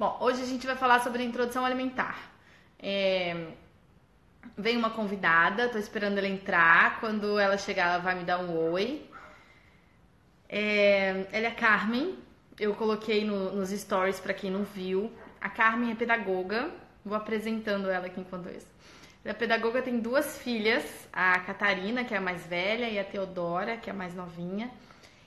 Bom, hoje a gente vai falar sobre introdução alimentar. É... Vem uma convidada, tô esperando ela entrar. Quando ela chegar, ela vai me dar um oi. É... Ela é a Carmen. Eu coloquei no, nos stories para quem não viu. A Carmen é pedagoga. Vou apresentando ela aqui enquanto isso. Ela é pedagoga, tem duas filhas, a Catarina, que é a mais velha, e a Teodora, que é a mais novinha.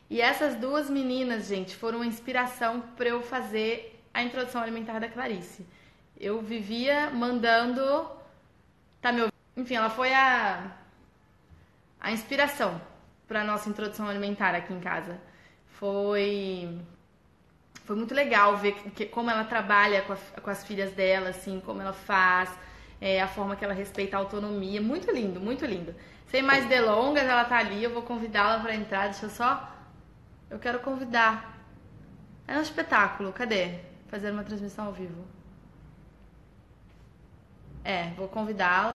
E essas duas meninas, gente, foram uma inspiração para eu fazer a introdução alimentar da Clarice. Eu vivia mandando. Tá me ouvindo? Enfim, ela foi a, a inspiração para nossa introdução alimentar aqui em casa. Foi. Foi muito legal ver que, como ela trabalha com, a, com, as filhas dela, assim, como ela faz, é, a forma que ela respeita a autonomia. Muito lindo, muito lindo. Sem mais delongas, ela tá ali, eu vou convidá-la para entrar. Deixa eu só. Eu quero convidar. É um espetáculo, cadê? Fazer uma transmissão ao vivo. É, vou convidá-la.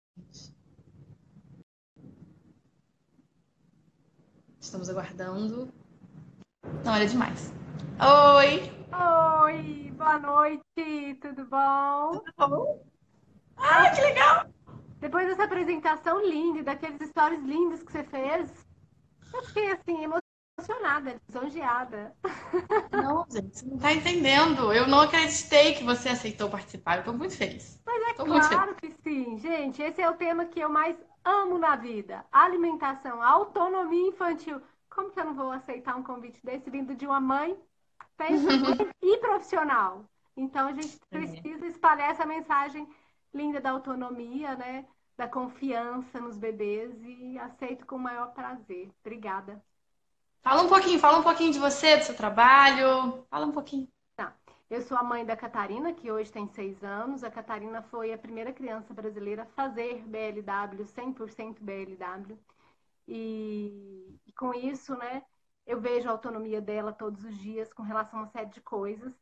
Estamos aguardando. Não, era demais. Oi! Oi, boa noite, tudo bom? Tudo bom? Ah, que legal! Depois dessa apresentação linda, daqueles stories lindos que você fez, eu fiquei assim, emocionada, lisonjeada. Não, gente, você não tá entendendo. Eu não acreditei que você aceitou participar. Eu tô muito feliz. Mas é tô claro que sim, gente. Esse é o tema que eu mais amo na vida. Alimentação, autonomia infantil. Como que eu não vou aceitar um convite desse vindo de uma mãe e profissional? Então a gente é. precisa espalhar essa mensagem linda da autonomia, né? Da confiança nos bebês e aceito com o maior prazer. Obrigada. Fala um pouquinho, fala um pouquinho de você, do seu trabalho. Fala um pouquinho. Tá. Eu sou a mãe da Catarina, que hoje tem seis anos. A Catarina foi a primeira criança brasileira a fazer BLW, 100% BLW. E, e com isso, né, eu vejo a autonomia dela todos os dias com relação a uma série de coisas.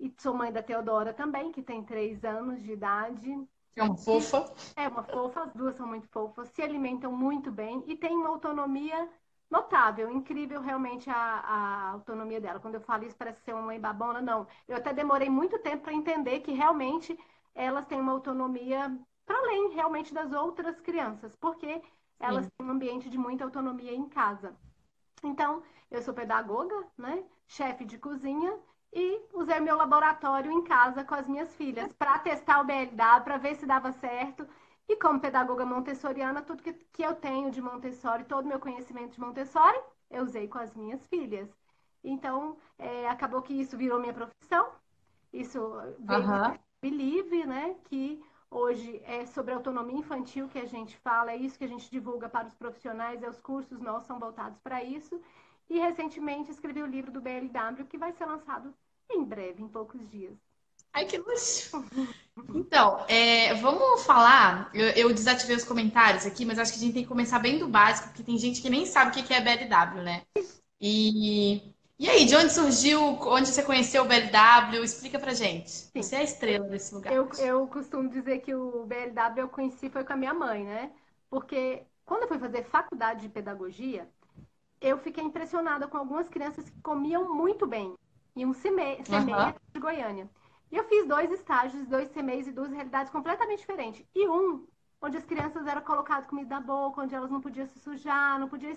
E sou mãe da Teodora também, que tem três anos de idade. É uma fofa. É uma fofa, as duas são muito fofas, se alimentam muito bem e têm uma autonomia notável, incrível realmente a, a, autonomia dela. Quando eu falo isso, parece ser uma mãe babona, não. Eu até demorei muito tempo para entender que realmente elas têm uma autonomia para além realmente das outras crianças, porque elas Sim. têm um ambiente de muita autonomia em casa. Então, eu sou pedagoga, né? Chefe de cozinha e usei meu laboratório em casa com as minhas filhas para testar o BLW, para ver se dava certo. E como pedagoga montessoriana, tudo que, que eu tenho de Montessori, todo o meu conhecimento de Montessori, eu usei com as minhas filhas. Então, é, acabou que isso virou minha profissão. Isso veio uhum. Believe, né? Que hoje é sobre autonomia infantil que a gente fala, é isso que a gente divulga para os profissionais, é os cursos nossos são voltados para isso. E recentemente escrevi o livro do BLW, que vai ser lançado em breve, em poucos dias. Ai, que luxo! Então, é, vamos falar. Eu, eu, desativei os comentários aqui, mas acho que a gente tem que começar bem do básico, porque tem gente que nem sabe o que é BLW, né? E, e aí, de onde surgiu, onde você conheceu o BLW? Explica pra gente. Sim. Você é a estrela desse lugar. Eu, eu costumo dizer que o BLW eu conheci foi com a minha mãe, né? Porque quando eu fui fazer faculdade de pedagogia, eu fiquei impressionada com algumas crianças que comiam muito bem. E um semeia uhum. de Goiânia. E eu fiz dois estágios, dois CMEs e duas realidades completamente diferentes. E um, onde as crianças eram colocadas comida na boca, onde elas não podiam se sujar, não podiam...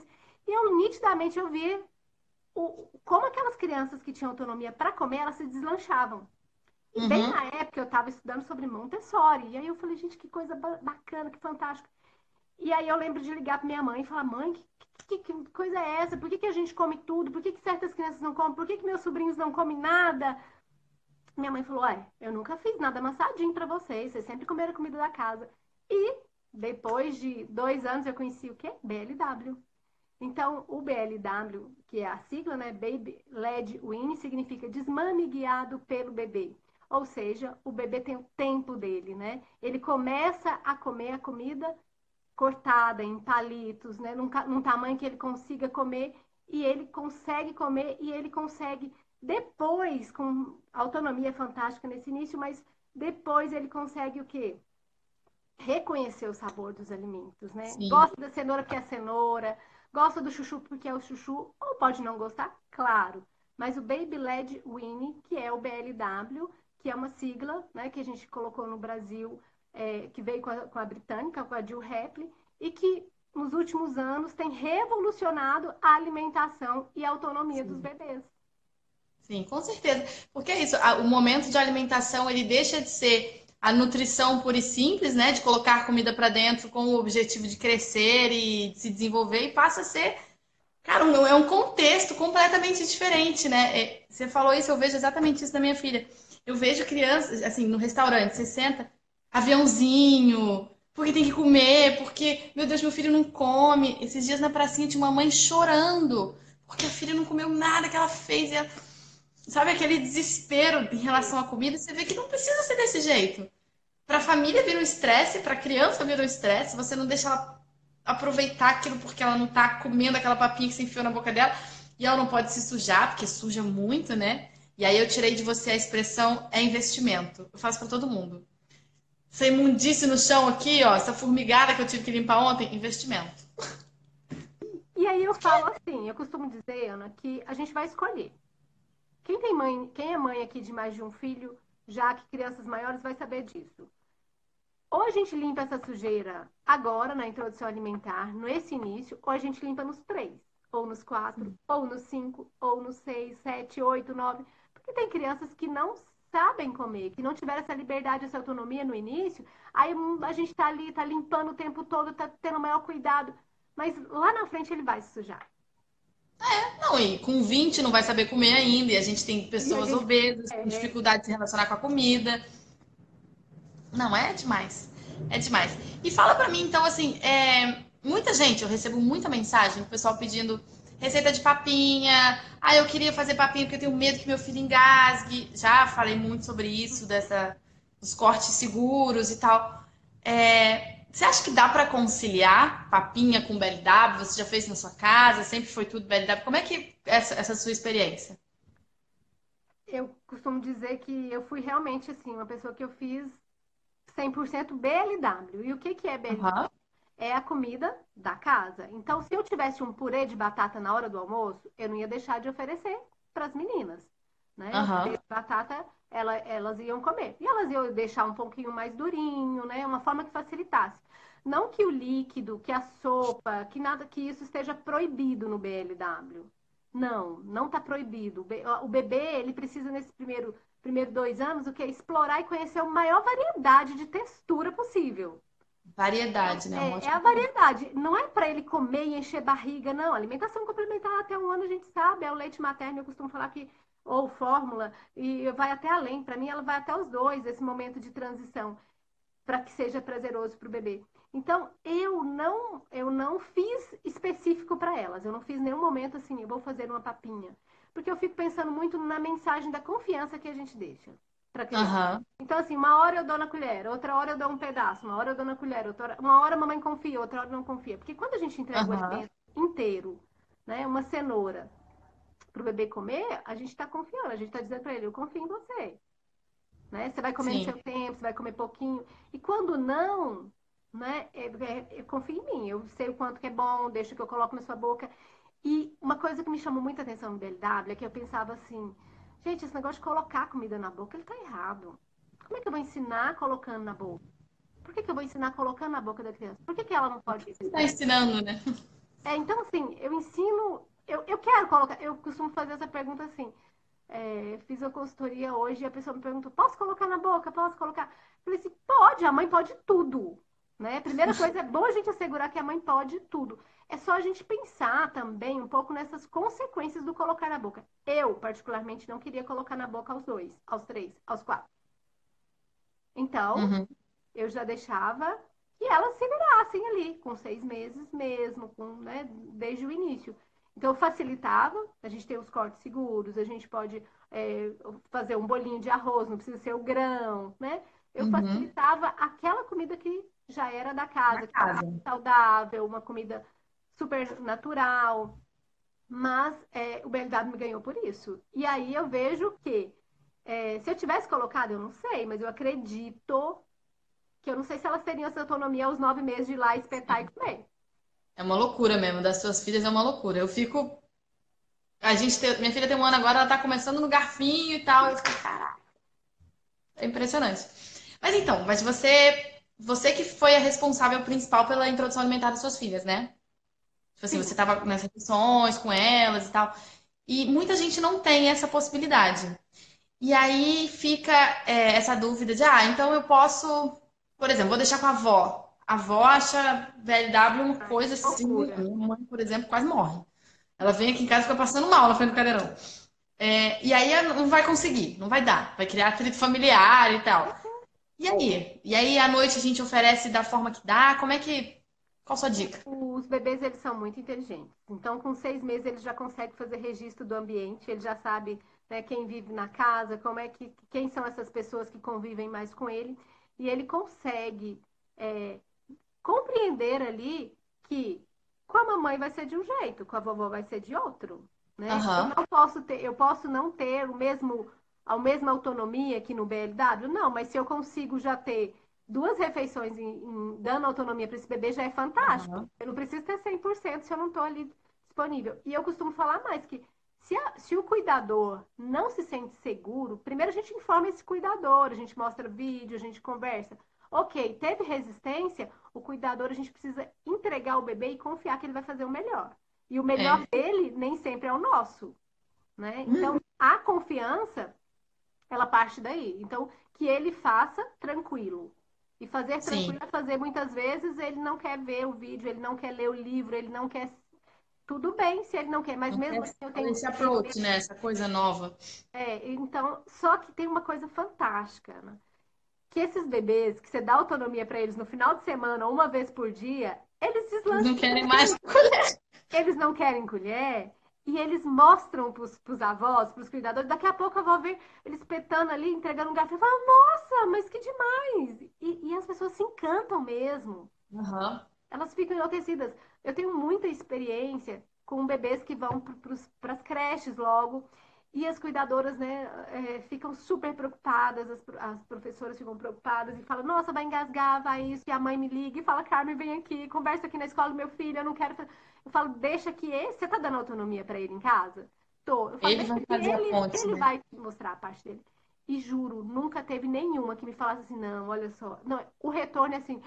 E eu, nitidamente, eu vi o, como aquelas crianças que tinham autonomia para comer, elas se deslanchavam. E uhum. bem na época eu estava estudando sobre Montessori. E aí eu falei, gente, que coisa bacana, que fantástico. E aí eu lembro de ligar para minha mãe e falar, mãe, que, que, que, coisa é essa? Por que, que a gente come tudo? Por que, que certas crianças não comem? Por que, que meus sobrinhos não comem nada? Minha mãe falou: Olha, eu nunca fiz nada amassadinho para vocês, vocês sempre comeram comida da casa. E depois de dois anos eu conheci o quê? BLW. Então, o BLW, que é a sigla, né? Baby Led Win, significa desmame guiado pelo bebê. Ou seja, o bebê tem o tempo dele, né? Ele começa a comer a comida cortada em palitos, né? Num, num tamanho que ele consiga comer e ele consegue comer e ele consegue depois, com autonomia fantástica nesse início, mas depois ele consegue o quê? Reconhecer o sabor dos alimentos, né? Sim. Gosta da cenoura porque é cenoura, gosta do chuchu porque é o chuchu, ou pode não gostar, claro. Mas o Baby Led Winnie, que é o BLW, que é uma sigla, né, que a gente colocou no Brasil, é, que veio com a, com a britânica, com a Jill Hapley, e que nos últimos anos tem revolucionado a alimentação e a autonomia Sim. dos bebês. Sim, com certeza. Porque é isso, o momento de alimentação ele deixa de ser a nutrição pura e simples, né, de colocar comida para dentro com o objetivo de crescer e de se desenvolver e passa a ser, cara, é um contexto completamente diferente, né? É, você falou isso, eu vejo exatamente isso da minha filha. Eu vejo crianças, assim, no restaurante, você senta, aviãozinho, porque tem que comer, porque, meu Deus, meu filho não come. Esses dias na pracinha tinha uma mãe chorando, porque a filha não comeu nada que ela fez. Ela... Sabe aquele desespero em relação à comida? Você vê que não precisa ser desse jeito. Para a família vira um estresse, para a criança vira um estresse, você não deixa ela aproveitar aquilo porque ela não está comendo aquela papinha que se enfiou na boca dela. E ela não pode se sujar, porque suja muito, né? E aí eu tirei de você a expressão é investimento. Eu faço para todo mundo. Essa imundície no chão aqui, ó, essa formigada que eu tive que limpar ontem, investimento. E aí eu falo assim, eu costumo dizer, Ana, que a gente vai escolher. Quem tem mãe, quem é mãe aqui de mais de um filho, já que crianças maiores vai saber disso. Ou a gente limpa essa sujeira agora, na introdução alimentar, nesse início, ou a gente limpa nos três, ou nos quatro, ou nos cinco, ou nos seis, sete, oito, nove. Porque tem crianças que não sabem comer, que não tiveram essa liberdade, essa autonomia no início, aí a gente tá ali, tá limpando o tempo todo, tá tendo o maior cuidado. Mas lá na frente ele vai se sujar. É, não, e com 20 não vai saber comer ainda, e a gente tem pessoas gente, obesas, é, com dificuldade de se relacionar com a comida. Não, é demais. É demais. E fala pra mim, então, assim, é, muita gente, eu recebo muita mensagem, o pessoal pedindo receita de papinha. Ah, eu queria fazer papinha porque eu tenho medo que meu filho engasgue. Já falei muito sobre isso, dessa, dos cortes seguros e tal. É, você acha que dá para conciliar papinha com BLW? Você já fez na sua casa? Sempre foi tudo BLW? Como é que é essa, essa sua experiência? Eu costumo dizer que eu fui realmente assim, uma pessoa que eu fiz 100% BLW. E o que, que é BLW? Uhum é a comida da casa. Então, se eu tivesse um purê de batata na hora do almoço, eu não ia deixar de oferecer para as meninas. Né? Uhum. purê de batata, ela, elas iam comer. E elas iam deixar um pouquinho mais durinho, né? Uma forma que facilitasse. Não que o líquido, que a sopa, que nada que isso esteja proibido no BLW. Não, não está proibido. O bebê, ele precisa, nesse primeiro, primeiro dois anos, o que? Explorar e conhecer a maior variedade de textura possível. Variedade, né? É, é a variedade. Não é para ele comer e encher barriga, não. Alimentação complementar até um ano a gente sabe. É o leite materno, eu costumo falar que, ou fórmula, e vai até além. Para mim, ela vai até os dois, esse momento de transição, para que seja prazeroso para o bebê. Então, eu não, eu não fiz específico para elas. Eu não fiz nenhum momento assim, eu vou fazer uma papinha. Porque eu fico pensando muito na mensagem da confiança que a gente deixa. Uhum. Então, assim, uma hora eu dou na colher, outra hora eu dou um pedaço, uma hora eu dou na colher, outra hora, uma hora a mamãe confia, outra hora não confia. Porque quando a gente entrega uhum. o alimento inteiro, né, uma cenoura, para o bebê comer, a gente está confiando, a gente está dizendo para ele, eu confio em você. Né? Você vai comer Sim. no seu tempo, você vai comer pouquinho. E quando não, né, é, é, eu confio em mim, eu sei o quanto que é bom, deixa que eu coloco na sua boca. E uma coisa que me chamou muita atenção no BLW é que eu pensava assim, Gente, esse negócio de colocar comida na boca, ele tá errado. Como é que eu vou ensinar colocando na boca? Por que, que eu vou ensinar colocando na boca da criança? Por que, que ela não pode Você está ensinando, né? É, então, assim, eu ensino. Eu, eu quero colocar. Eu costumo fazer essa pergunta assim. É, fiz a consultoria hoje e a pessoa me perguntou: posso colocar na boca? Posso colocar? Eu falei assim: pode, a mãe pode tudo. Né? Primeira coisa, é bom a gente assegurar que a mãe pode tudo. É só a gente pensar também um pouco nessas consequências do colocar na boca. Eu, particularmente, não queria colocar na boca aos dois, aos três, aos quatro. Então, uhum. eu já deixava que elas se virassem ali, com seis meses mesmo, com, né, desde o início. Então, facilitava, a gente tem os cortes seguros, a gente pode é, fazer um bolinho de arroz, não precisa ser o grão, né? Eu uhum. facilitava aquela comida que já era da casa, da que casa. saudável, uma comida super natural. Mas é, o BMW me ganhou por isso. E aí eu vejo que é, se eu tivesse colocado, eu não sei, mas eu acredito que eu não sei se elas teriam essa autonomia aos nove meses de ir lá espetar e comer. É uma loucura mesmo, das suas filhas é uma loucura. Eu fico. A gente tem... Minha filha tem um ano agora, ela tá começando no garfinho e tal. Eu fico, caraca. É impressionante. Mas então, mas você, você que foi a responsável principal pela introdução alimentar das suas filhas, né? Tipo assim, Sim. você estava nas refeições com elas e tal. E muita gente não tem essa possibilidade. E aí fica é, essa dúvida de, ah, então eu posso, por exemplo, vou deixar com a avó. A avó acha VLW uma coisa assim. Minha mãe, por exemplo, quase morre. Ela vem aqui em casa e fica passando mal na frente do cadeirão. É, e aí não vai conseguir, não vai dar. Vai criar atrito familiar e tal. E aí? E aí à noite a gente oferece da forma que dá? Como é que. Qual a sua dica? Os bebês, eles são muito inteligentes. Então, com seis meses, ele já consegue fazer registro do ambiente, ele já sabe né, quem vive na casa, como é que, quem são essas pessoas que convivem mais com ele. E ele consegue é, compreender ali que com a mamãe vai ser de um jeito, com a vovó vai ser de outro. Né? Uhum. Eu não posso ter, eu posso não ter o mesmo, a mesma autonomia aqui no BLW, não, mas se eu consigo já ter duas refeições em, em, dando autonomia para esse bebê já é fantástico. Uhum. Eu não preciso ter 100% se eu não estou ali disponível. E eu costumo falar mais que se, a, se, o cuidador não se sente seguro, primeiro a gente informa esse cuidador, a gente mostra vídeo, a gente conversa. Ok, teve resistência, o cuidador a gente precisa entregar o bebê e confiar que ele vai fazer o melhor. E o melhor é. dele nem sempre é o nosso. Né? Então, uhum. a confiança, ela parte daí. Então, que ele faça tranquilo. E fazer tranquilo é fazer muitas vezes, ele não quer ver o vídeo, ele não quer ler o livro, ele não quer. Tudo bem se ele não quer, mas não mesmo assim eu tenho. Esse approach, né? Essa coisa nova. É, então, só que tem uma coisa fantástica, né? Que esses bebês, que você dá autonomia para eles no final de semana, uma vez por dia, eles deslancham. Não querem mais colher. Eles não querem colher e eles mostram para os avós, para os cuidadores. Daqui a pouco a avó vê eles petando ali, entregando um garfo e fala: Nossa, mas que demais! E, e as pessoas se encantam mesmo. Uhum. Elas ficam enlouquecidas. Eu tenho muita experiência com bebês que vão para as creches logo. E as cuidadoras, né, é, ficam super preocupadas, as, as, professoras ficam preocupadas e falam, nossa, vai engasgar, vai isso. E a mãe me liga e fala, Carmen, vem aqui, conversa aqui na escola do meu filho, eu não quero. Eu falo, deixa que esse. Você tá dando autonomia para ele em casa? Tô. Eu falo, ele vai fazer ele, ponte, ele né? vai mostrar a parte dele. E juro, nunca teve nenhuma que me falasse assim, não, olha só. Não, o retorno é assim,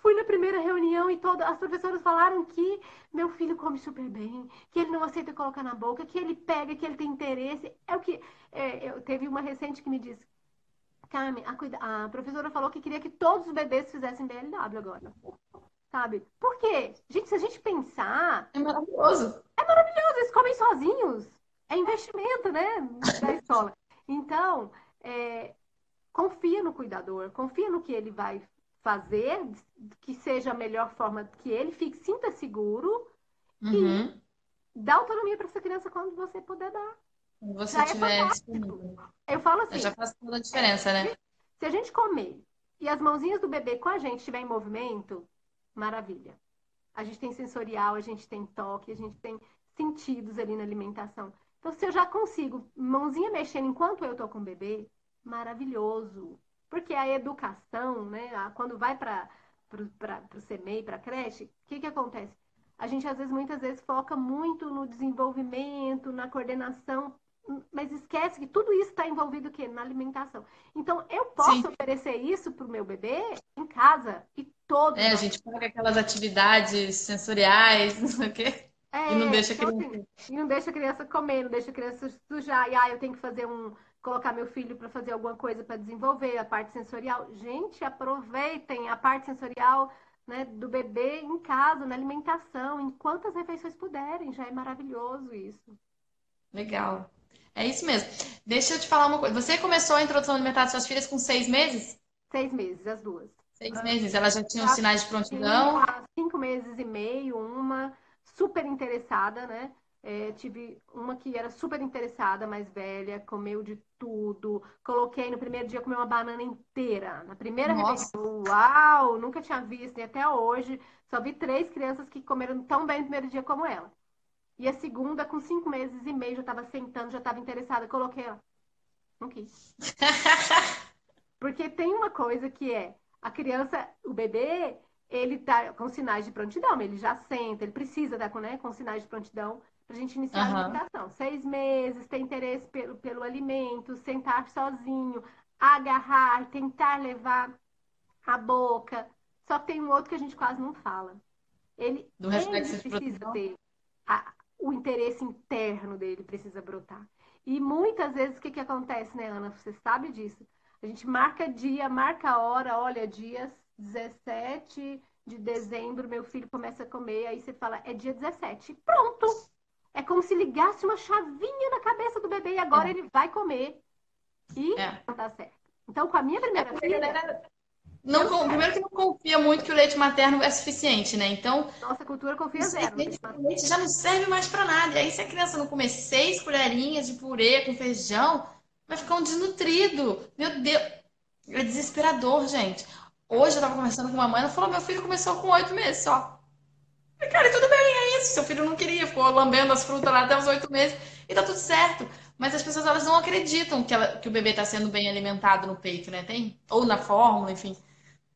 fui na primeira reunião e todas as professoras falaram que meu filho come super bem, que ele não aceita colocar na boca, que ele pega, que ele tem interesse. É o que. É, eu, teve uma recente que me disse, Carmen, a, a professora falou que queria que todos os bebês fizessem BLW agora. Sabe? Por quê? Gente, se a gente pensar. É maravilhoso. É maravilhoso, eles comem sozinhos. É investimento, né? Da escola. Então, é, confia no cuidador, confia no que ele vai fazer, que seja a melhor forma, que ele fique, sinta seguro uhum. e dá autonomia para essa criança quando você puder dar. Quando você já é tiver é Eu falo assim. Já faz toda a diferença, né? Se a gente comer e as mãozinhas do bebê com a gente estiver em movimento, maravilha. A gente tem sensorial, a gente tem toque, a gente tem sentidos ali na alimentação. Então, se eu já consigo mãozinha mexendo enquanto eu tô com o bebê, maravilhoso. Porque a educação, né, quando vai para o CMEI, para a creche, o que, que acontece? A gente, às vezes, muitas vezes, foca muito no desenvolvimento, na coordenação, mas esquece que tudo isso está envolvido o quê? Na alimentação. Então, eu posso Sim. oferecer isso para o meu bebê em casa e todo. É, a gente paga aquelas atividades sensoriais, não sei o quê. É, e não deixa a então, criança. Assim, e não deixa a criança comer, não deixa a criança sujar. E ah, eu tenho que fazer um. colocar meu filho para fazer alguma coisa para desenvolver a parte sensorial. Gente, aproveitem a parte sensorial né, do bebê em casa, na alimentação, em quantas refeições puderem. Já é maravilhoso isso. Legal. É isso mesmo. Deixa eu te falar uma coisa. Você começou a introdução alimentar das suas filhas com seis meses? Seis meses, as duas. Seis meses. Elas já tinham sinais de prontidão? Cinco meses e meio, uma super interessada, né? É, tive uma que era super interessada, mais velha, comeu de tudo. Coloquei no primeiro dia comer uma banana inteira. Na primeira refeição, uau! Nunca tinha visto, e até hoje só vi três crianças que comeram tão bem no primeiro dia como ela. E a segunda, com cinco meses e meio, já estava sentando, já estava interessada. Coloquei ela. Não quis. Porque tem uma coisa que é a criança, o bebê, ele tá com sinais de prontidão, ele já senta, ele precisa estar com, né, com sinais de prontidão para a gente iniciar uhum. a alimentação. Seis meses, ter interesse pelo, pelo alimento, sentar sozinho, agarrar, tentar levar a boca. Só que tem um outro que a gente quase não fala. Ele, Do ele precisa ter a- o interesse interno dele precisa brotar. E muitas vezes o que, que acontece, né, Ana? Você sabe disso. A gente marca dia, marca hora, olha, dias 17 de dezembro, meu filho começa a comer, aí você fala, é dia 17. Pronto! É como se ligasse uma chavinha na cabeça do bebê e agora É. ele vai comer. E É. não tá certo. Então, com a minha primeira a filha, galera não, primeiro que não confia muito que o leite materno é suficiente, né? Então, nossa cultura confia zero. meses de leite já não serve mais pra nada. E aí, se a criança não comer seis colherinhas de purê com feijão, vai ficar um desnutrido. Meu Deus, é desesperador, gente. Hoje eu tava conversando com uma mãe, ela falou: meu filho começou com oito meses só. Falei, Cara, e tudo bem, é isso. Seu filho não queria, ficou lambendo as frutas lá até os oito meses e tá tudo certo. Mas as pessoas elas não acreditam que, ela- que o bebê tá sendo bem alimentado no peito, né? Tem, ou na fórmula, enfim.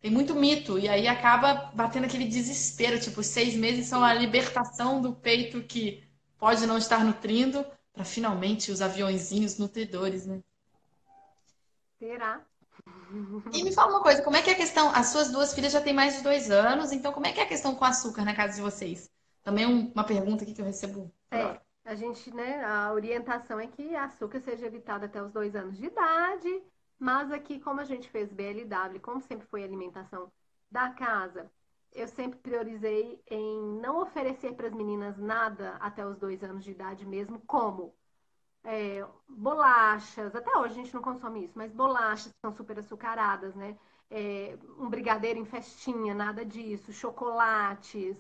Tem muito mito, e aí acaba batendo aquele desespero, tipo, seis meses são a libertação do peito que pode não estar nutrindo, para finalmente os aviõezinhos nutridores, né? Será? E me fala uma coisa, como é que é a questão? As suas duas filhas já têm mais de dois anos, então como é que é a questão com açúcar na casa de vocês? Também um- uma pergunta aqui que eu recebo. É, a gente, né, a orientação é que açúcar seja evitado até os dois anos de idade, mas aqui, como a gente fez BLW, como sempre foi a alimentação da casa, eu sempre priorizei em não oferecer para as meninas nada até os dois anos de idade mesmo, como é, bolachas, até hoje a gente não consome isso, mas bolachas que são super açucaradas, né? É, um brigadeiro em festinha, nada disso, chocolates,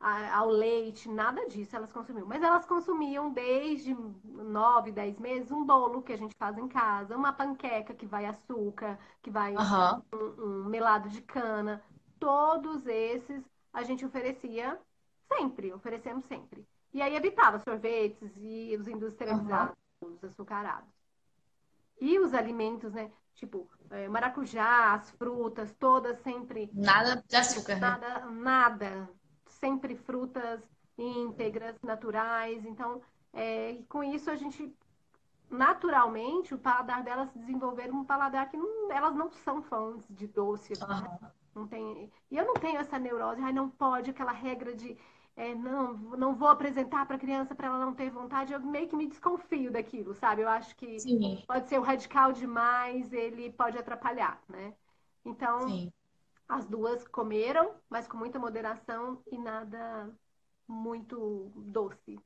a- ao leite, nada disso elas consumiam. Mas elas consumiam desde 9, 10 meses um bolo que a gente faz em casa, uma panqueca que vai açúcar, que vai Aham. um melado de cana. Todos esses a gente oferecia sempre, oferecemos sempre. E aí evitava sorvetes e os industrializados, os açucarados. E os alimentos, né? Tipo, eh, maracujá, as frutas, todas sempre Nada de açúcar, né? Nada, nada. Sempre frutas íntegras, naturais. Então, é, com isso a gente naturalmente o paladar delas desenvolveram um paladar que não- elas não são fãs de doce. Aham. Não tem, e eu não tenho essa neurose, ai, não pode, aquela regra de é, não, não vou apresentar para a criança para ela não ter vontade. Eu meio que me desconfio daquilo, sabe? Eu acho que Sim, pode ser o radical demais, ele pode atrapalhar, né? Então, sim. as duas comeram, mas com muita moderação e nada muito doce.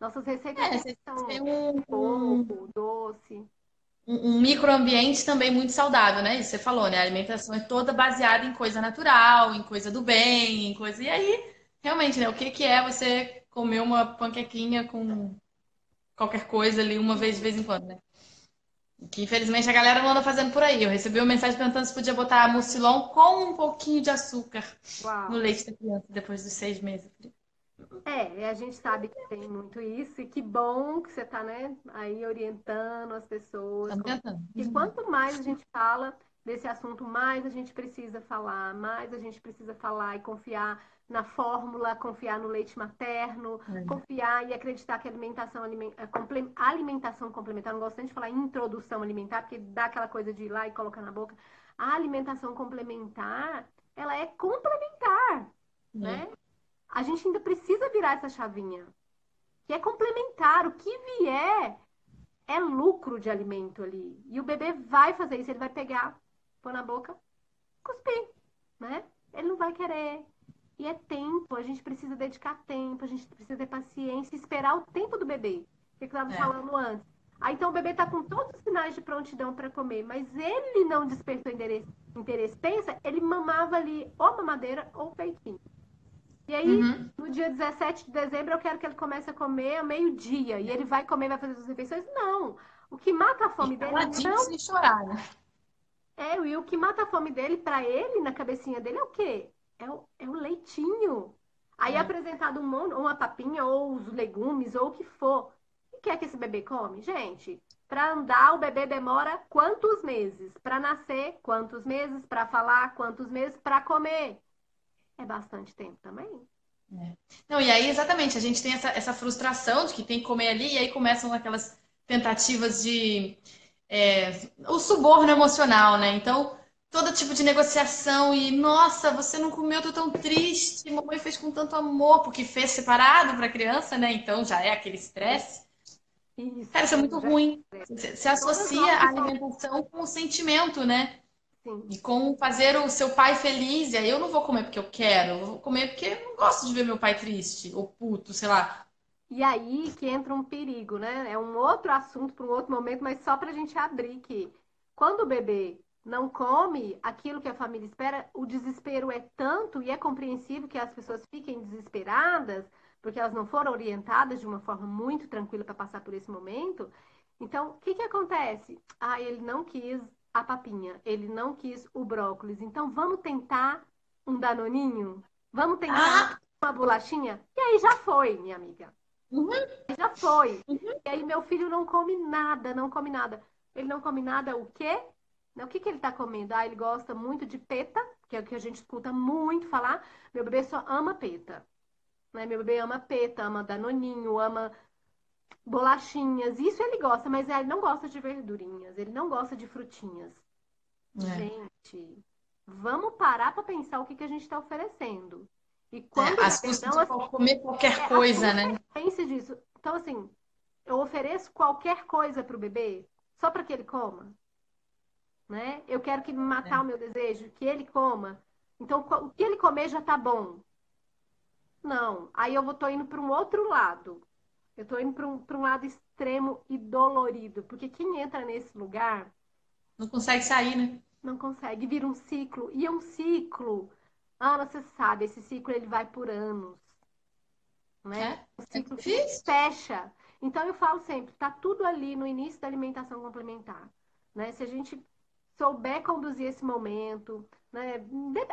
Nossas receitas É, são um, um, pouco, doce. um um microambiente também muito saudável, né? Isso você falou, né? A alimentação é toda baseada em coisa natural, em coisa do bem, em coisa. E aí, realmente, né? O que que é você comer uma panquequinha com qualquer coisa ali uma vez de vez em quando, né? Que infelizmente a galera não anda fazendo por aí. Eu recebi uma mensagem perguntando se podia botar mucilon com um pouquinho de açúcar Uau. no leite da criança depois dos seis meses. É, e a gente sabe que tem muito isso, e que bom que você está, né, aí orientando as pessoas. Estamos tentando. E quanto mais a gente fala desse assunto, mais a gente precisa falar, mais a gente precisa falar e confiar na fórmula, confiar no leite materno, É. confiar e acreditar que a alimentação, a alimentação complementar, não gosto nem de falar introdução alimentar, porque dá aquela coisa de ir lá e colocar na boca. A alimentação complementar, ela é complementar, né? A gente ainda precisa virar essa chavinha, que é complementar. O que vier é lucro de alimento ali. E o bebê vai fazer isso, ele vai pegar, pôr na boca, cuspir, né? Ele não vai querer. E é tempo, a gente precisa dedicar tempo, a gente precisa ter paciência, esperar o tempo do bebê. O que eu estava É. falando antes. Aí então o bebê tá com todos os sinais de prontidão para comer, mas ele não despertou interesse, interesse. Pensa, ele mamava ali ou mamadeira ou peitinho. E aí, Uhum. no dia 17 de dezembro, eu quero que ele comece a comer ao meio-dia. E ele vai comer, vai fazer as refeições? Não. O que mata a fome dele Caladinho não sem chorar, né? É, e o que mata a fome dele, pra ele, na cabecinha dele, é o quê? É o, é o leitinho. Aí é É. apresentado um monte, uma papinha, ou os legumes, ou o que for. O que é que esse bebê come? Gente, pra andar, o bebê demora quantos meses? Pra nascer, quantos meses? Pra falar, quantos meses? Pra comer. É bastante tempo também. Não, e aí, exatamente, a gente tem essa, essa frustração de que tem que comer ali, e aí começam aquelas tentativas de é, o suborno emocional, né? Então, todo tipo de negociação e, nossa, você não comeu, tô tão triste, mamãe fez com tanto amor, porque fez separado para criança, né? Então já é aquele estresse. Isso, Cara, isso é muito ruim. Você, você associa a alimentação com o sentimento, né? E com fazer o seu pai feliz. E aí eu não vou comer porque eu quero, eu vou comer porque eu não gosto de ver meu pai triste ou puto, sei lá. E aí que entra um perigo, né? É um outro assunto para um outro momento, mas só para a gente abrir que quando o bebê não come aquilo que a família espera, o desespero é tanto e é compreensível que as pessoas fiquem desesperadas, porque elas não foram orientadas de uma forma muito tranquila para passar por esse momento. Então, o que, que acontece? Ah, ele não quis a papinha, ele não quis o brócolis. Então, vamos tentar um danoninho? Vamos tentar ah! uma bolachinha? E aí já foi, minha amiga. Uhum. Já foi. Uhum. E aí meu filho não come nada, não come nada. Ele não come nada o quê? O que, que ele está comendo? Ah, ele gosta muito de peta, que é o que a gente escuta muito falar. Meu bebê só ama peta. Né? Meu bebê ama peta, ama danoninho, ama bolachinhas. Isso ele gosta, mas ele não gosta de verdurinhas, ele não gosta de frutinhas. É. Gente, vamos parar para pensar o que, que a gente está oferecendo. E quando é, as pessoas assim, comer qualquer é, coisa, né? Pense disso. Então, assim, eu ofereço qualquer coisa para o bebê só para que ele coma né? Eu quero que matar é. o meu desejo, que ele coma. Então, o que ele comer já tá bom. Não, aí eu tô indo para um outro lado. Eu tô indo para um, um lado extremo e dolorido, porque quem entra nesse lugar não consegue sair, né? Não consegue, vira um ciclo. E é um ciclo. Ana, você sabe, esse ciclo ele vai por anos. Né? É? O ciclo é fecha. Então eu falo sempre, tá tudo ali no início da alimentação complementar. Né? Se a gente souber conduzir esse momento, né?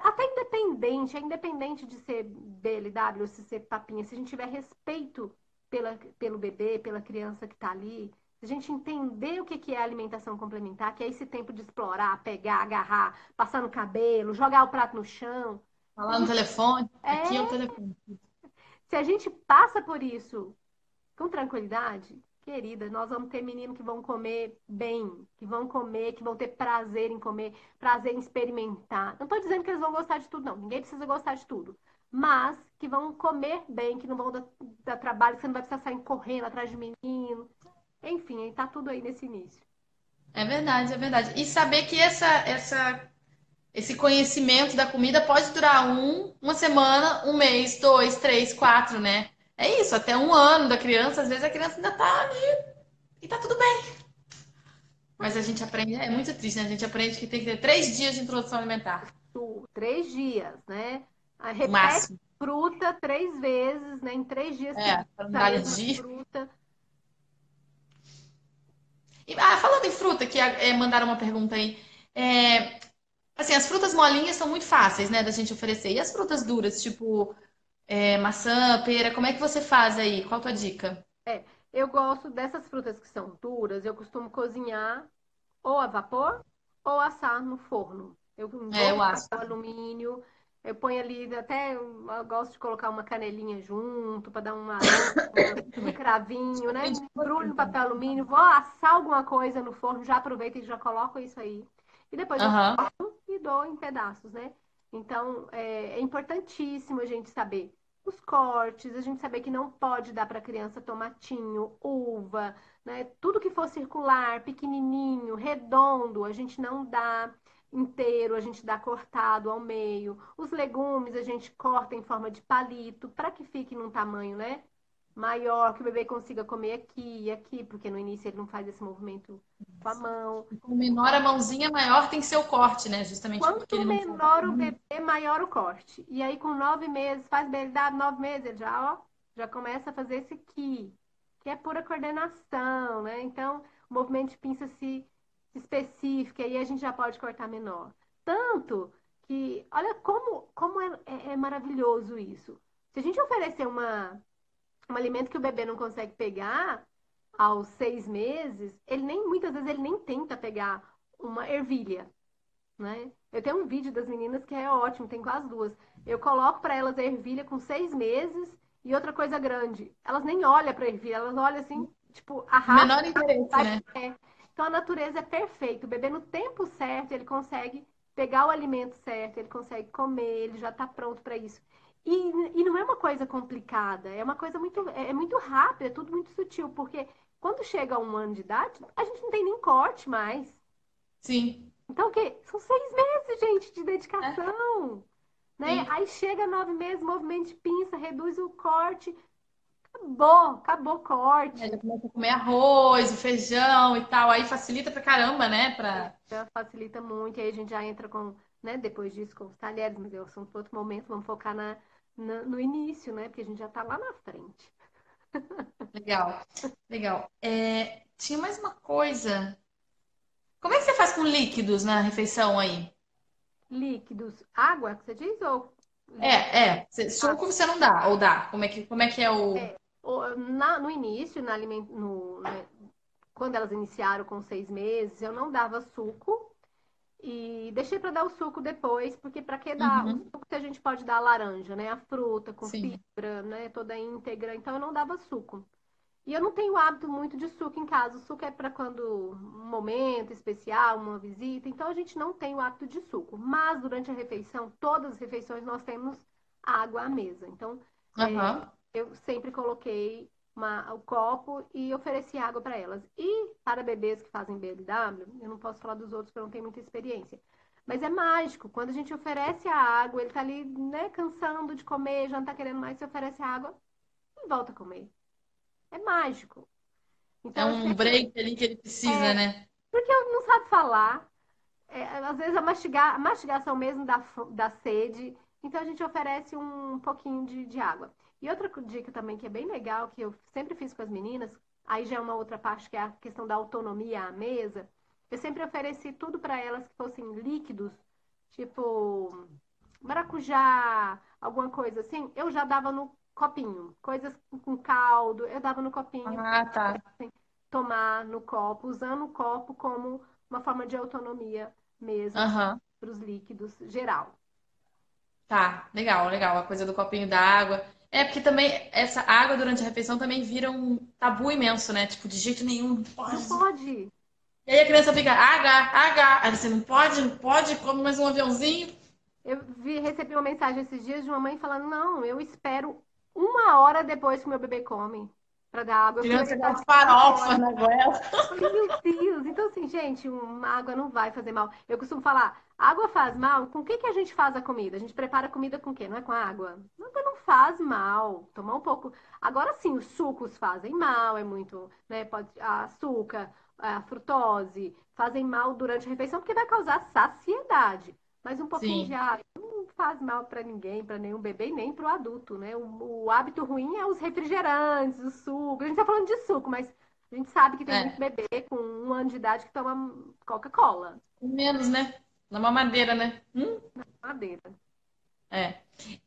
até independente, é independente de ser BLW ou se ser papinha, se a gente tiver respeito pela, pelo bebê, pela criança que está ali, se a gente entender o que, que é alimentação complementar, que é esse tempo de explorar, pegar, agarrar, passar no cabelo, jogar o prato no chão. Falar no telefone, é... aqui é o telefone. Se a gente passa por isso com tranquilidade, Querida, nós vamos ter meninos que vão comer bem, que vão comer, que vão ter prazer em comer, prazer em experimentar. Não estou dizendo que eles vão gostar de tudo, não. Ninguém precisa gostar de tudo. Mas que vão comer bem, que não vão dar, dar trabalho, que você não vai precisar sair correndo atrás de menino. Enfim, está tudo aí nesse início. É verdade, é verdade. E saber que essa, essa, esse conhecimento da comida pode durar um, uma semana, um mês, dois, três, quatro, né? É isso, até um ano da criança, às vezes a criança ainda tá ali e tá tudo bem. Mas a gente aprende, é muito triste, né? A gente aprende que tem que ter três dias de introdução alimentar. Três dias, né? Repete Máximo. fruta três vezes, né? Em três dias é, para dia. fruta. E, ah, falando em fruta, que é, mandaram uma pergunta aí. É, assim, as frutas molinhas são muito fáceis, né, da gente oferecer. E as frutas duras, tipo é, maçã, pera, como é que você faz aí? Qual a tua dica? É, eu gosto dessas frutas que são duras, eu costumo cozinhar ou a vapor ou assar no forno. Eu é, eu acho. alumínio, eu ponho ali até eu gosto de colocar uma canelinha junto para dar uma, um cravinho, né? Embrulho no papel alumínio, vou assar alguma coisa no forno, já aproveito e já coloco isso aí. E depois uhum. eu corto e dou em pedaços, né? Então, é, é importantíssimo a gente saber os cortes, a gente saber que não pode dar para a criança tomatinho, uva, né? Tudo que for circular, pequenininho, redondo, a gente não dá inteiro, a gente dá cortado ao meio. Os legumes a gente corta em forma de palito para que fique num tamanho, né? Maior, que o bebê consiga comer aqui e aqui, porque no início ele não faz esse movimento com a mão. Com menor a mãozinha, maior tem que ser o corte, né? Justamente Quanto porque ele menor o bebê, maior o corte. E aí com nove meses, faz belidade, nove meses, ele já, ó, já começa a fazer esse aqui, que é pura coordenação, né? Então, o movimento de pinça se específica, aí a gente já pode cortar menor. Tanto que, olha como, como é, é, é maravilhoso isso. Se a gente oferecer uma um alimento que o bebê não consegue pegar aos seis meses, ele nem muitas vezes ele nem tenta pegar uma ervilha, né? Eu tenho um vídeo das meninas que é ótimo, tem quase duas. Eu coloco para elas a ervilha com seis meses e outra coisa grande. Elas nem olham para ervilha, elas olham assim, tipo, arrasta. Menor interesse, né? É. Então a natureza é perfeita. O bebê no tempo certo, ele consegue pegar o alimento certo, ele consegue comer, ele já está pronto para isso. E, e não é uma coisa complicada, é uma coisa muito, é, é muito rápida, é tudo muito sutil, porque quando chega a um ano de idade, a gente não tem nem corte mais. Sim. Então, o quê? São seis meses, gente, de dedicação. É. Né? Aí chega nove meses, movimento de pinça, reduz o corte. Acabou, acabou o corte. É, já começa a comer arroz, o feijão e tal. Aí facilita pra caramba, né? Pra... Já facilita muito. Aí a gente já entra com, né, depois disso, com os talheres, mas é assunto para outro momento. Vamos focar na, na, no início, né? Porque a gente já tá lá na frente. Legal, legal. É, tinha mais uma coisa. Como é que você faz com líquidos na refeição aí? Líquidos, água, que você diz? Ou... É, é. Suco você não dá, ou dá? Como é que, como é, que é o. É, na, no início, na aliment... no, né, quando elas iniciaram com seis meses, eu não dava suco. E deixei para dar o suco depois, porque para que dar uhum. o suco que a gente pode dar a laranja, né? A fruta com Sim. fibra, né? Toda íntegra. Então eu não dava suco. E eu não tenho hábito muito de suco em casa. O suco é para quando um momento especial, uma visita. Então a gente não tem o hábito de suco. Mas durante a refeição, todas as refeições nós temos água à mesa. Então uhum. é, eu sempre coloquei uma, o copo e ofereci água para elas. E para bebês que fazem BLW, eu não posso falar dos outros porque eu não tenho muita experiência. Mas é mágico. Quando a gente oferece a água, ele tá ali, né, cansando de comer, já não tá querendo mais, você oferece a água e volta a comer. É mágico. Então, é um break ali que ele precisa, é, né? Porque ele não sabe falar. É, às vezes a, mastigar, a mastigação mesmo da, da sede. Então a gente oferece um pouquinho de, de água. E outra dica também que é bem legal, que eu sempre fiz com as meninas, aí já é uma outra parte que é a questão da autonomia à mesa. Eu sempre ofereci tudo para elas que fossem líquidos, tipo maracujá, alguma coisa assim. Eu já dava no copinho, coisas com caldo, eu dava no copinho. Ah, tá. Assim, tomar no copo, usando o copo como uma forma de autonomia mesmo uhum. para os líquidos geral. Tá, legal, legal. A coisa do copinho d'água. É, porque também essa água durante a refeição também vira um tabu imenso, né? Tipo, de jeito nenhum. Pode. Não pode. E aí a criança fica, água, água. Aí você não pode, não pode, come mais um aviãozinho. Eu vi, recebi uma mensagem esses dias de uma mãe falando, não, eu espero uma hora depois que meu bebê come para dar água. Criança dá farofa na goela. Meu Deus! Então, assim, gente, uma água não vai fazer mal. Eu costumo falar, água faz mal? Com o que, que a gente faz a comida? A gente prepara a comida com o quê? Não é com água? Água não faz mal. Tomar um pouco. Agora sim, os sucos fazem mal, é muito, né? Pode, açúcar, a frutose, fazem mal durante a refeição porque vai causar saciedade. Mas um pouquinho sim. de água não faz mal para ninguém, para nenhum bebê nem para o adulto, né? O, o, hábito ruim é os refrigerantes, o suco. A gente tá falando de suco, mas a gente sabe que tem é. muito bebê com um ano de idade que toma Coca-Cola. Menos, né? Na mamadeira, né? Hum? Na mamadeira. É.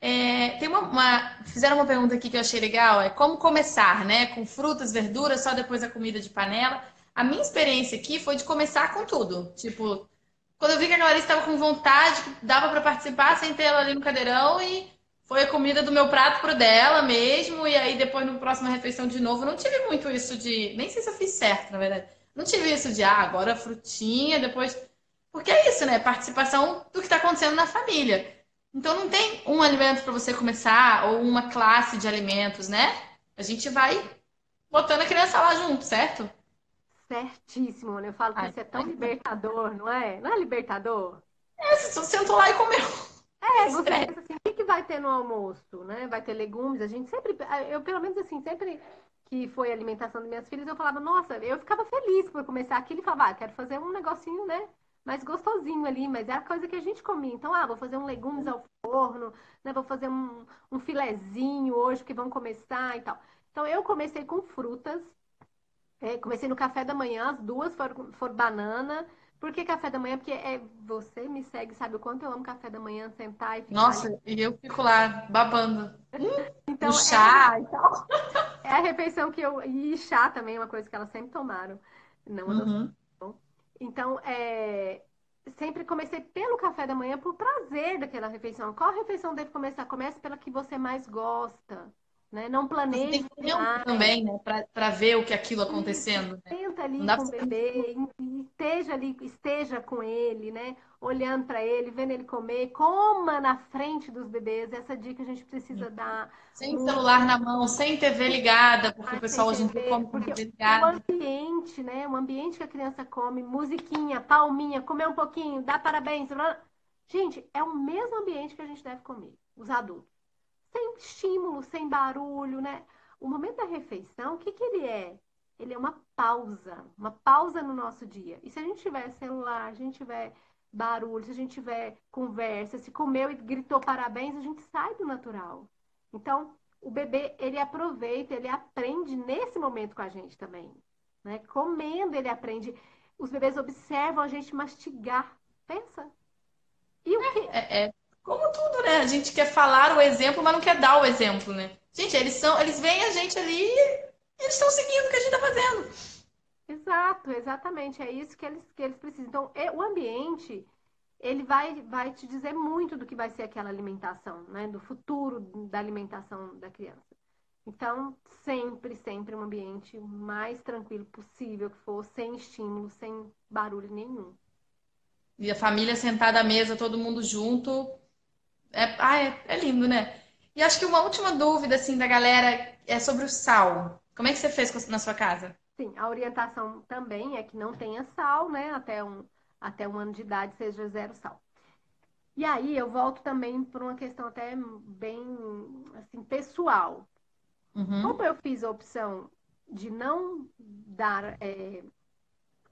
é. tem uma, uma, Fizeram uma pergunta aqui que eu achei legal: é como começar, né? Com frutas, verduras, só depois a comida de panela. A minha experiência aqui foi de começar com tudo. Tipo, quando eu vi que a Clarice estava com vontade, que dava para participar, sentei ela ali no cadeirão e foi a comida do meu prato pro dela mesmo. E aí depois, no próxima refeição de novo, não tive muito isso de. Nem sei se eu fiz certo, na verdade. Não tive isso de, ah, agora frutinha, depois. Porque é isso, né? Participação do que está acontecendo na família. Então não tem um alimento para você começar ou uma classe de alimentos, né? A gente vai botando a criança lá junto, certo? Certíssimo, né? Eu falo que Ai, isso é tão libertador, não é? Não é libertador? É, você sentou lá e comeu. É, você pensa assim, o que, que vai ter no almoço, né? Vai ter legumes, a gente sempre, eu pelo menos assim, sempre que foi a alimentação das minhas filhas, eu falava, nossa, eu ficava feliz por começar aquilo e falava, ah, quero fazer um negocinho, né? Mais gostosinho ali, mas é a coisa que a gente comia. Então, ah, vou fazer um legumes ao forno, né? Vou fazer um, um filezinho hoje que vão começar e tal. Então, eu comecei com frutas, é, comecei no café da manhã, as duas foram, foram banana. Por que café da manhã? Porque é, você me segue, sabe o quanto eu amo café da manhã, sentar e ficar. Nossa, e eu fico lá babando. Então, no chá é, e tal. É a refeição que eu. E chá também é uma coisa que elas sempre tomaram. Não uhum. Então, é, sempre comecei pelo café da manhã por prazer daquela refeição. Qual refeição deve começar? Comece pela que você mais gosta. Né? Não planeje. Tem tempo também, né? Para ver o que aquilo acontecendo. Né? Tenta ali com o bebê, esteja ali, esteja com ele, né? Olhando para ele, vendo ele comer, coma na frente dos bebês. Essa dica a gente precisa dar. Sem muito... celular na mão, sem TV ligada, porque o pessoal hoje em dia come com TV ligada. O ambiente, né? O ambiente que a criança come, musiquinha, palminha, comer um pouquinho, dá parabéns. Gente, é o mesmo ambiente que a gente deve comer, os adultos sem estímulo, sem barulho, né? O momento da refeição, o que, que ele é? Ele é uma pausa, uma pausa no nosso dia. E se a gente tiver celular, se a gente tiver barulho, se a gente tiver conversa, se comeu e gritou parabéns, a gente sai do natural. Então, o bebê, ele aproveita, ele aprende nesse momento com a gente também. Né? Comendo, ele aprende. Os bebês observam a gente mastigar. Pensa. E o que... É, é, como tudo, né? A gente quer falar o exemplo, mas não quer dar o exemplo, né? Gente, eles são, eles veem a gente ali e eles estão seguindo o que a gente está fazendo. Exato, exatamente. É isso que eles, que eles precisam. Então, o ambiente, ele vai, vai te dizer muito do que vai ser aquela alimentação, né? Do futuro da alimentação da criança. Então, sempre, sempre um ambiente mais tranquilo possível que for, sem estímulo, sem barulho nenhum. E a família sentada à mesa, todo mundo junto, é, ah, é, é lindo, né? E acho que uma última dúvida, assim, da galera é sobre o sal. Como é que você fez na sua casa? Sim, a orientação também é que não tenha sal, né? Até um, até um ano de idade seja zero sal. E aí eu volto também para uma questão até bem assim pessoal. Uhum. Como eu fiz a opção de não dar é,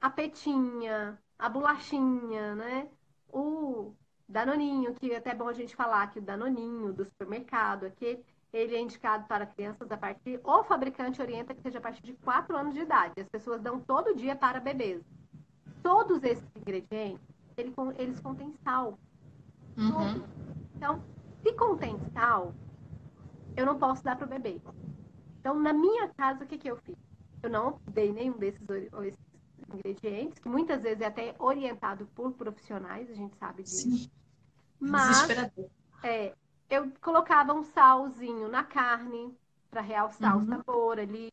a petinha, a bolachinha, né? Danoninho, que é até bom a gente falar que o Danoninho do supermercado aqui, ele é indicado para crianças a partir, o fabricante orienta que seja a partir de 4 anos de idade. As pessoas dão todo dia para bebês. Todos esses ingredientes, eles, eles contêm sal. Uhum. Então, se contém sal, eu não posso dar para o bebê. Então, na minha casa, o que, que eu fiz? Eu não dei nenhum desses, desses ingredientes, que muitas vezes é até orientado por profissionais, a gente sabe disso. Sim. Mas é, eu colocava um salzinho na carne para realçar uhum. o sabor ali.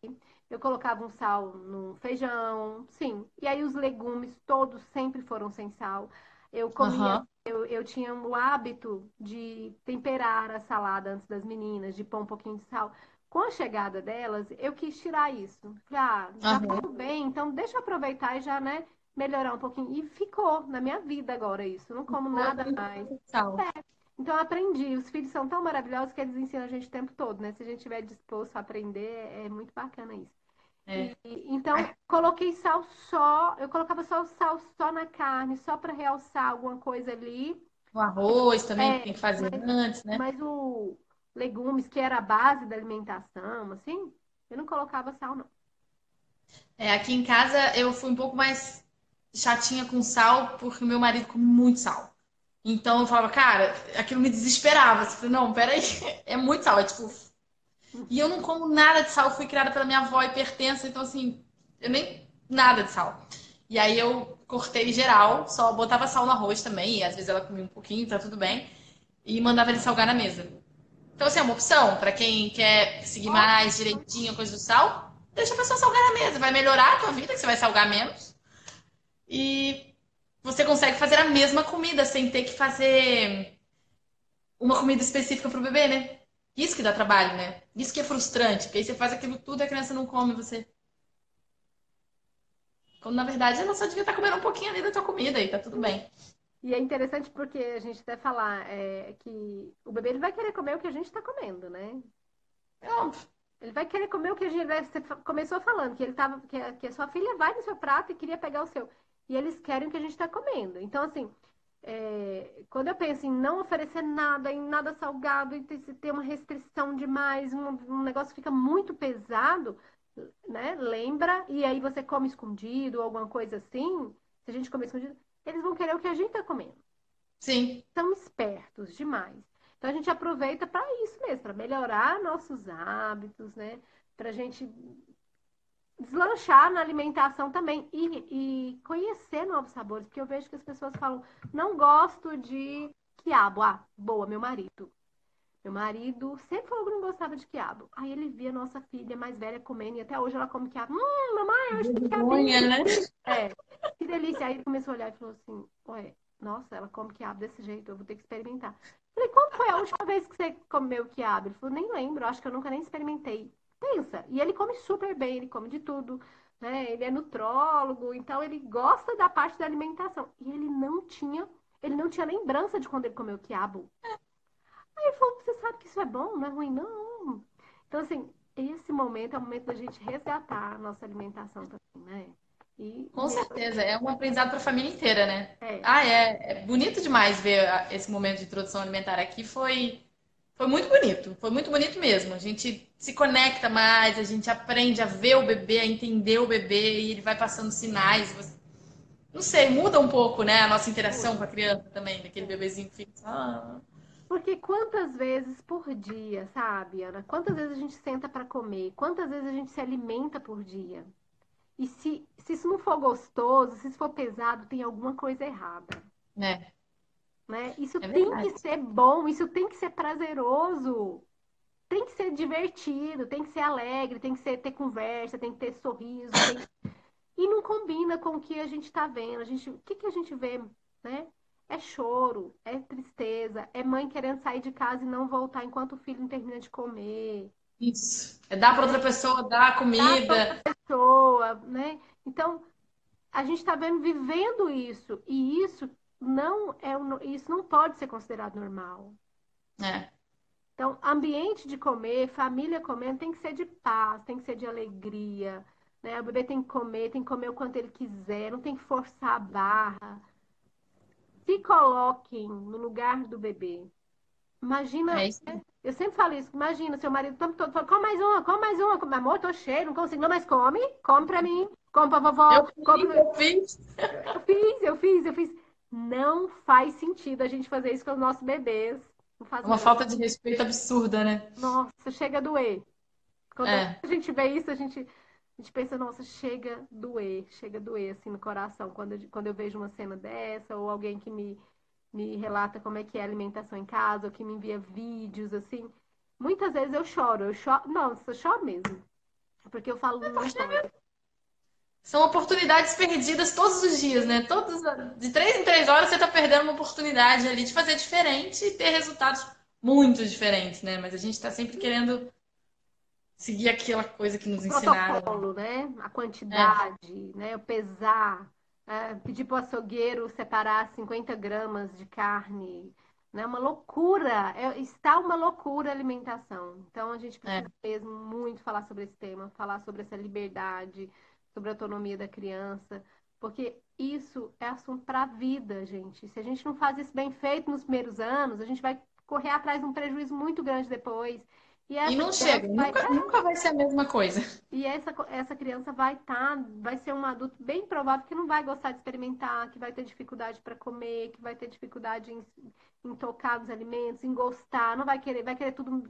Eu colocava um sal no feijão, sim. E aí os legumes todos sempre foram sem sal. Eu comia, uhum. eu, eu tinha o hábito de temperar a salada antes das meninas, de pôr um pouquinho de sal. Com a chegada delas, eu quis tirar isso. Ah, já uhum. tudo bem, então deixa eu aproveitar e já, né, melhorar um pouquinho. E ficou na minha vida agora isso. Não como nada mais. É. Então aprendi. Os filhos são tão maravilhosos que eles ensinam a gente o tempo todo, né? Se a gente estiver disposto a aprender, é muito bacana isso. É. E, então, coloquei sal só, eu colocava só o sal só na carne, só para realçar alguma coisa ali. O arroz também é, tem que fazer mas, antes, né? Mas o, legumes, que era a base da alimentação, assim, eu não colocava sal, não. É, aqui em casa eu fui um pouco mais chatinha com sal, porque meu marido come muito sal. Então eu falava, cara, aquilo me desesperava. Assim, não, peraí, é muito sal, é tipo. E eu não como nada de sal, fui criada pela minha avó hipertensa, então assim, eu nem. nada de sal. E aí eu cortei geral, só botava sal no arroz também, às vezes ela comia um pouquinho, tá tudo bem, e mandava ele salgar na mesa. Então, assim, é uma opção para quem quer seguir mais direitinho coisa do sal. Deixa a pessoa salgar na mesa. Vai melhorar a tua vida, que você vai salgar menos. E você consegue fazer a mesma comida sem ter que fazer uma comida específica para o bebê, né? Isso que dá trabalho, né? Isso que é frustrante, porque aí você faz aquilo tudo e a criança não come você. Quando na verdade ela só devia estar comendo um pouquinho ali da tua comida e tá tudo bem. E é interessante porque a gente até falar é, que o bebê ele vai querer comer o que a gente está comendo, né? É. Ele vai querer comer o que a gente. Você começou falando, que ele tava. Que a, que a sua filha vai no seu prato e queria pegar o seu. E eles querem o que a gente está comendo. Então, assim, é, quando eu penso em não oferecer nada, em nada salgado, e ter uma restrição demais, um, um negócio fica muito pesado, né? Lembra, e aí você come escondido, alguma coisa assim. Se a gente comer escondido, eles vão querer o que a gente está comendo. Sim. São espertos demais. Então a gente aproveita para isso mesmo, para melhorar nossos hábitos, né? Para a gente deslanchar na alimentação também e, e, conhecer novos sabores, porque eu vejo que as pessoas falam, não gosto de quiabo, ah, boa, meu marido. Meu marido sempre falou que não gostava de quiabo. Aí ele via nossa filha mais velha comendo e até hoje ela come quiabo. Hum, mamãe, eu acho que quiabo. né? É, que delícia. Aí ele começou a olhar e falou assim: Ué, nossa, ela come quiabo desse jeito, eu vou ter que experimentar. Falei, quando foi a última vez que você comeu quiabo? Ele falou, nem lembro, acho que eu nunca nem experimentei. Pensa, e ele come super bem, ele come de tudo, né? Ele é nutrólogo, então ele gosta da parte da alimentação. E ele não tinha, ele não tinha lembrança de quando ele comeu quiabo. Aí ele falou, você sabe que isso é bom, não é ruim, não. Então, assim, esse momento é o momento da gente resgatar a nossa alimentação também, né? E Com certeza, é um aprendizado para a família inteira, né? É. Ah, é, é bonito demais ver esse momento de introdução alimentar aqui. Foi, foi muito bonito, foi muito bonito mesmo. A gente se conecta mais, a gente aprende a ver o bebê, a entender o bebê e ele vai passando sinais. Não sei, muda um pouco, né, a nossa interação com a criança também, daquele bebezinho que fica. Ah. Porque quantas vezes por dia, sabe, Ana? Quantas vezes a gente senta para comer? Quantas vezes a gente se alimenta por dia? E se, se isso não for gostoso, se isso for pesado, tem alguma coisa errada. É. Né? Isso é tem que ser bom, isso tem que ser prazeroso. Tem que ser divertido, tem que ser alegre, tem que ser, ter conversa, tem que ter sorriso. Tem... E não combina com o que a gente está vendo. A gente, o que, que a gente vê, né? É choro, é tristeza, é mãe querendo sair de casa e não voltar enquanto o filho não termina de comer. Isso. É dar para outra pessoa, dar comida. Outra pessoa, né? Então, a gente está vendo vivendo isso e isso não é isso não pode ser considerado normal. É. Então, ambiente de comer, família comendo, tem que ser de paz, tem que ser de alegria. Né? O bebê tem que comer, tem que comer o quanto ele quiser, não tem que forçar a barra. Se coloquem no lugar do bebê. Imagina. É eu sempre falo isso. Imagina, seu marido o tempo todo fala, come mais uma, come mais uma. Come, amor, tô cheio, não consigo. Não, mas come. Come pra mim. Come pra vovó. Eu, come... eu fiz. Eu fiz, eu fiz, eu fiz. Não faz sentido a gente fazer isso com os nossos bebês. Uma falta de respeito absurda, né? Nossa, chega a doer. Quando é. a gente vê isso, a gente, a gente pensa, nossa, chega a doer, chega a doer assim no coração. Quando eu, quando eu vejo uma cena dessa, ou alguém que me me relata como é que é a alimentação em casa, ou que me envia vídeos, assim. Muitas vezes eu choro, eu choro. Não, eu choro mesmo. Porque eu falo, choro. São oportunidades perdidas todos os dias, né? Todos, de três em três horas você está perdendo uma oportunidade ali de fazer diferente e ter resultados muito diferentes, né? Mas a gente está sempre querendo seguir aquela coisa que nos o ensinaram. Protocolo, né? A quantidade, é. né? O pesar é, pedir para o açougueiro separar 50 gramas de carne. Né? Uma loucura, é, está uma loucura a alimentação. Então a gente precisa é. mesmo muito falar sobre esse tema, falar sobre essa liberdade, sobre a autonomia da criança, porque isso é assunto para a vida, gente. Se a gente não faz isso bem feito nos primeiros anos, a gente vai correr atrás de um prejuízo muito grande depois. E, e não chega, vai... nunca, nunca vai ser a mesma coisa. E essa, essa criança vai estar, tá, vai ser um adulto bem provável que não vai gostar de experimentar, que vai ter dificuldade para comer, que vai ter dificuldade em, em tocar os alimentos, em gostar, não vai querer, vai querer tudo,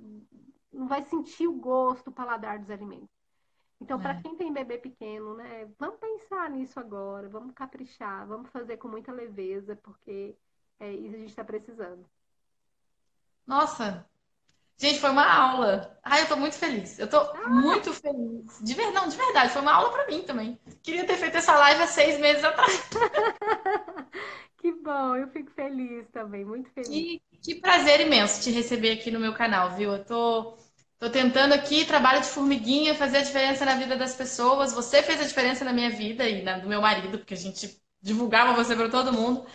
não vai sentir o gosto, o paladar dos alimentos. Então, é. para quem tem bebê pequeno, né, vamos pensar nisso agora, vamos caprichar, vamos fazer com muita leveza, porque é isso a gente está precisando. Nossa, Gente, foi uma aula. Ai, eu tô muito feliz. Eu tô ah. muito feliz. De verdade, não, de verdade, foi uma aula para mim também. Queria ter feito essa live há seis meses atrás. que bom, eu fico feliz também, muito feliz. Que, que prazer imenso te receber aqui no meu canal, viu? Eu tô, tô tentando aqui, trabalho de formiguinha, fazer a diferença na vida das pessoas. Você fez a diferença na minha vida e na do meu marido, porque a gente divulgava você para todo mundo.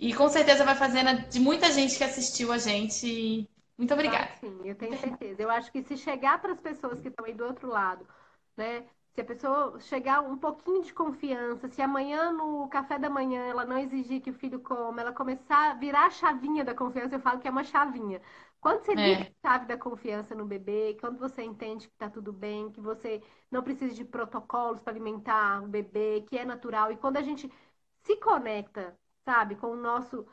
E com certeza vai fazer na, de muita gente que assistiu a gente. Muito obrigada. Ah, sim, eu tenho certeza. Eu acho que se chegar para as pessoas que estão aí do outro lado, né? Se a pessoa chegar um pouquinho de confiança, se amanhã no café da manhã ela não exigir que o filho coma, ela começar a virar a chavinha da confiança, eu falo que é uma chavinha. Quando você é. a chave da confiança no bebê, quando você entende que está tudo bem, que você não precisa de protocolos para alimentar o bebê, que é natural, e quando a gente se conecta, sabe, com o nosso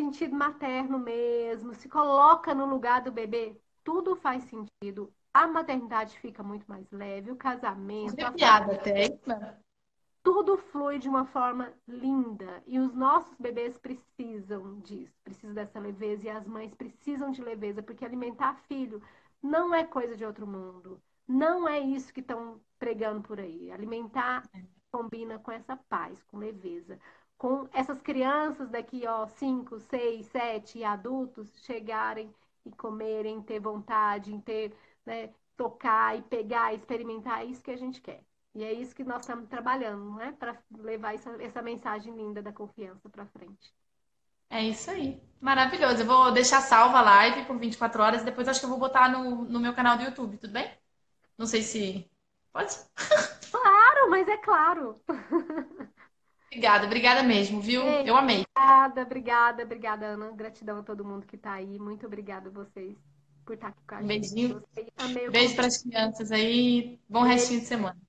sentido materno mesmo, se coloca no lugar do bebê, tudo faz sentido. A maternidade fica muito mais leve, o casamento. É piada até. tudo flui de uma forma linda e os nossos bebês precisam disso, precisam dessa leveza e as mães precisam de leveza, porque alimentar filho não é coisa de outro mundo. Não é isso que estão pregando por aí. Alimentar combina com essa paz, com leveza, com essas crianças daqui, ó, 5, 6, 7 adultos chegarem e comerem, ter vontade, em ter, né, tocar e pegar, experimentar, é isso que a gente quer. E é isso que nós estamos trabalhando, né? Para levar essa, essa mensagem linda da confiança para frente. É isso aí. Maravilhoso. Eu vou deixar salva a live por 24 horas e depois acho que eu vou botar no, no meu canal do YouTube, tudo bem? Não sei se. Pode? Claro, mas é claro. Obrigada, obrigada mesmo, viu? Ei, eu amei. Obrigada, obrigada, obrigada, Ana. Gratidão a todo mundo que está aí. Muito obrigada a vocês por estar aqui com a gente. Beijinho. Beijo para as crianças aí. Bom Beijo. restinho de semana.